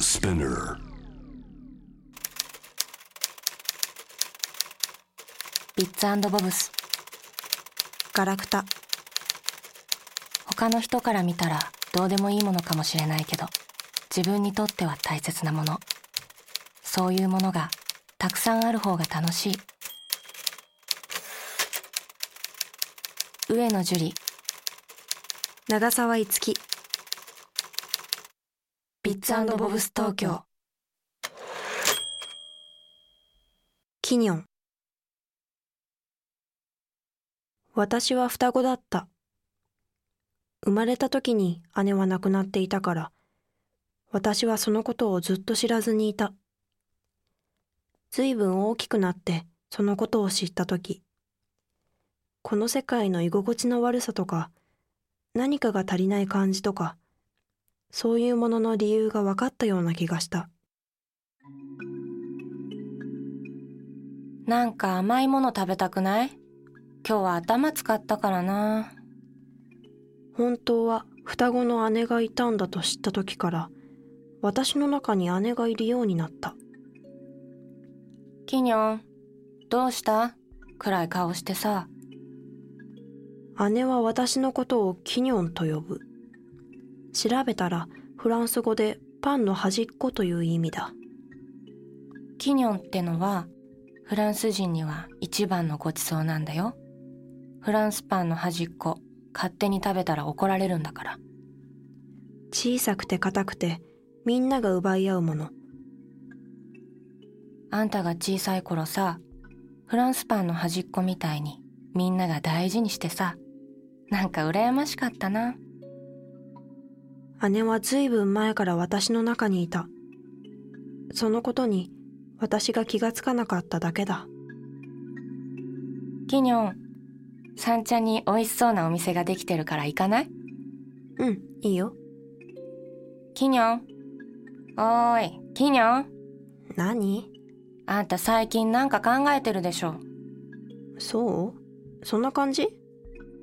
Spinner. ビッツボブス。ガラクタ。他の人から見たらどうでもいいものかもしれないけど自分にとっては大切なもの。そういうものがたくさんある方が楽しい。上野樹里。長澤いつき。ビッツボブス東京キニョン。私は双子だった。生まれた時に姉は亡くなっていたから私はそのことをずっと知らずにいた。ずいぶん大きくなってそのことを知った時。この世界の居心地の悪さとか何かが足りない感じとかそういうものの理由が分かったような気がした。なんか甘いもの食べたくない？今日は頭使ったからな。本当は双子の姉がいたんだと知った時から私の中に姉がいるようになった。キニョンどうした？暗い顔してさ。姉は私のことをキニョンと呼ぶ調べたらフランス語でパンの端っこという意味だ。キニョンってのはフランス人には一番のごちそうなんだよ。フランスパンの端っこ勝手に食べたら怒られるんだから。小さくて硬くてみんなが奪い合うもの。あんたが小さい頃さフランスパンの端っこみたいにみんなが大事にしてさなんか羨ましかったな姉はずいぶん前から私の中にいた。そのことに私が気がつかなかっただけだ。キニョン三茶に美味しそうなお店ができてるから行かない？うんいいよ。キニョンおーいキニョン。何？あんた最近なんか考えてるでしょ？そう？そんな感じ？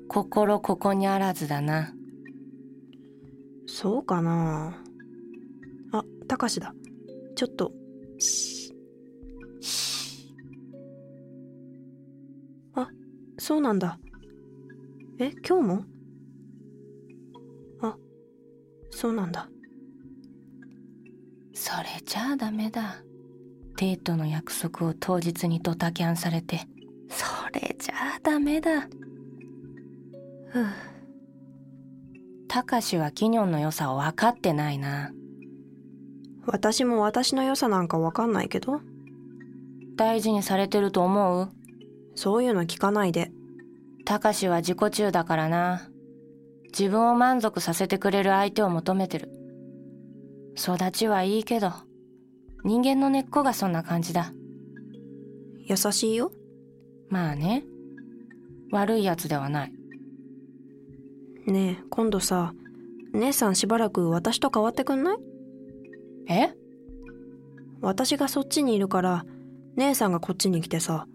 心ここにあらずだなそうかな。あたかしだ。ちょっと。あそうなんだ。え今日も？あそうなんだ。それじゃあダメだ。デートの約束を当日にドタキャンされて。それじゃあダメだ。ふ。うたかしはキニョンの良さを分かってないな。私も私の良さなんかわかんないけど。大事にされてると思う？そういうの聞かないで。たかしは自己中だからな。自分を満足させてくれる相手を求めてる。育ちはいいけど人間の根っこがそんな感じだ。優しいよ。まあね。悪いやつではないねえ今度さ姉さんしばらく私と変わってくんない？え？私がそっちにいるから姉さんがこっちに来てさ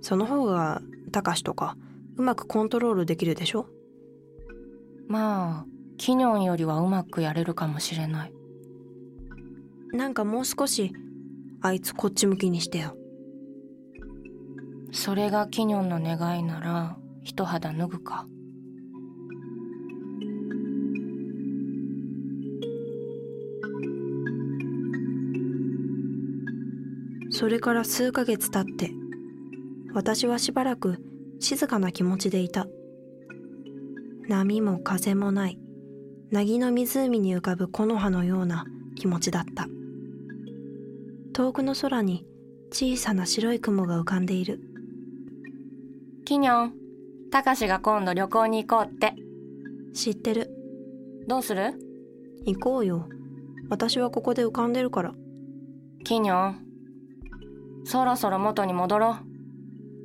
その方がたかしとかうまくコントロールできるでしょ？まあキニョンよりはうまくやれるかもしれない。なんかもう少しあいつこっち向きにしてよ。それがキニョンの願いなら一肌脱ぐかそれから数ヶ月経って私はしばらく静かな気持ちでいた。波も風もない凪の湖に浮かぶ木の葉のような気持ちだった。遠くの空に小さな白い雲が浮かんでいる。キニョンたかしが今度旅行に行こうって。知ってる。どうする？行こうよ。私はここで浮かんでるから。キニョンそろそろ元に戻ろ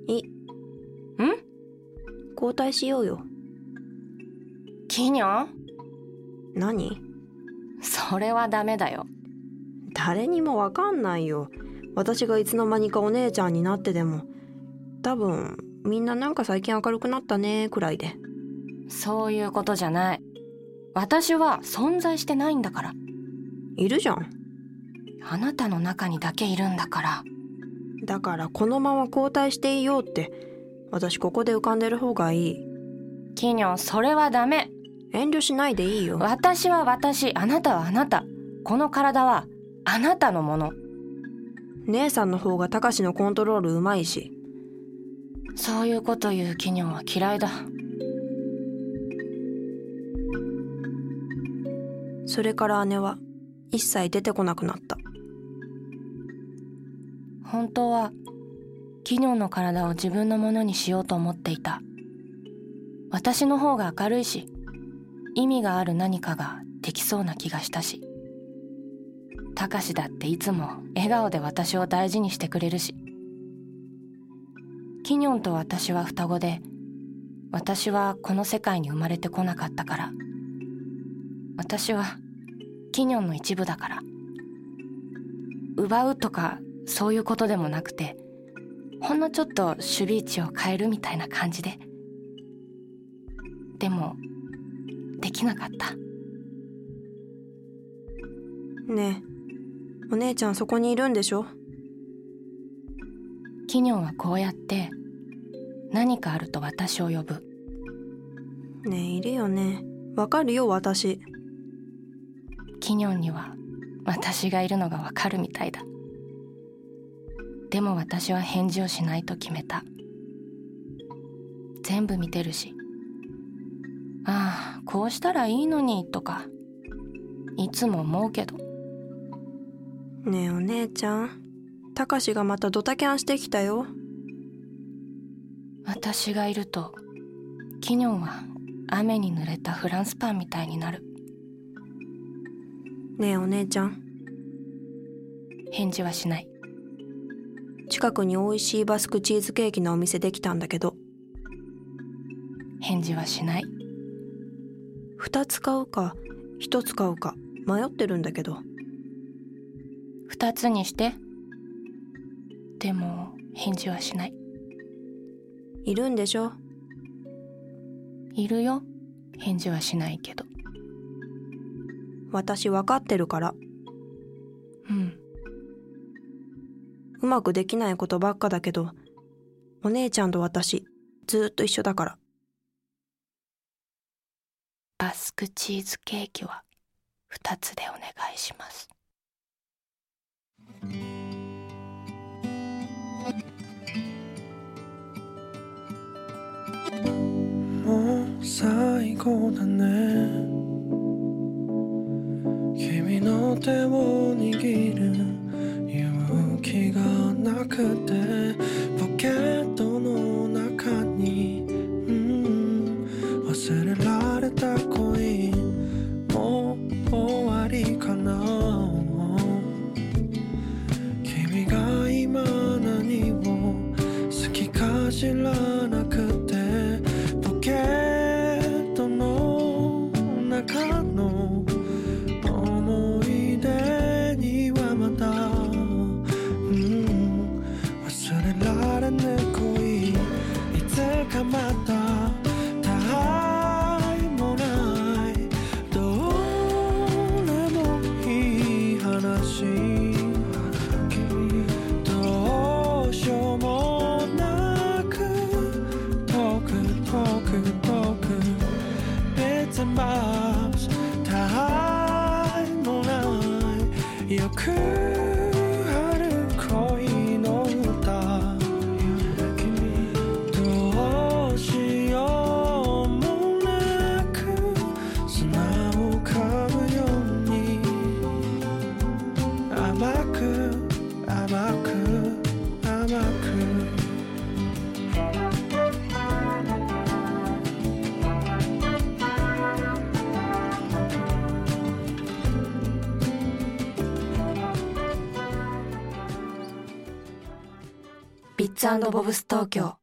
い。ん？交代しようよ。キニョ？ン何？それはダメだよ。誰にもわかんないよ。私がいつの間にかお姉ちゃんになってでも。多分みんななんか最近明るくなったねくらいで。そういうことじゃない。私は存在してないんだから。いるじゃん。あなたの中にだけいるんだからだからこのまま交代していようって私ここで浮かんでる方がいい。キニョンそれはダメ。遠慮しないでいいよ。私は私あなたはあなた。この体はあなたのもの。姉さんの方がたかしのコントロールうまいし。そういうこと言うキニョンは嫌いだ。それから姉は一切出てこなくなった本当はキニョンの体を自分のものにしようと思っていた。私の方が明るいし意味がある何かができそうな気がしたし。たかしだっていつも笑顔で私を大事にしてくれるし。キニョンと私は双子で私はこの世界に生まれてこなかったから。私はキニョンの一部だから。奪うとかそういうことでもなくてほんのちょっと守備位置を変えるみたいな感じで。でもできなかった。ねえ。お姉ちゃんそこにいるんでしょ？キニョンはこうやって何かあると私を呼ぶ。ねえいるよね。わかるよ私。キニョンには私がいるのがわかるみたいだでも私は返事をしないと決めた。全部見てるし。ああこうしたらいいのにとか。いつも思うけど。ねえお姉ちゃん。たかしがまたドタキャンしてきたよ。私がいるとキニョンは雨に濡れたフランスパンみたいになる。ねえお姉ちゃん。返事はしない近くに美味しいバスクチーズケーキのお店できたんだけど。返事はしない。2つ買うか1つ買うか迷ってるんだけど。二つにして。でも返事はしない。いるんでしょ？いるよ。返事はしないけど。私分かってるから。うんうまくできないことばっかだけどお姉ちゃんと私ずっと一緒だから。バスクチーズケーキは2つでお願いします。もう最後だね。君の手をッツボブス東京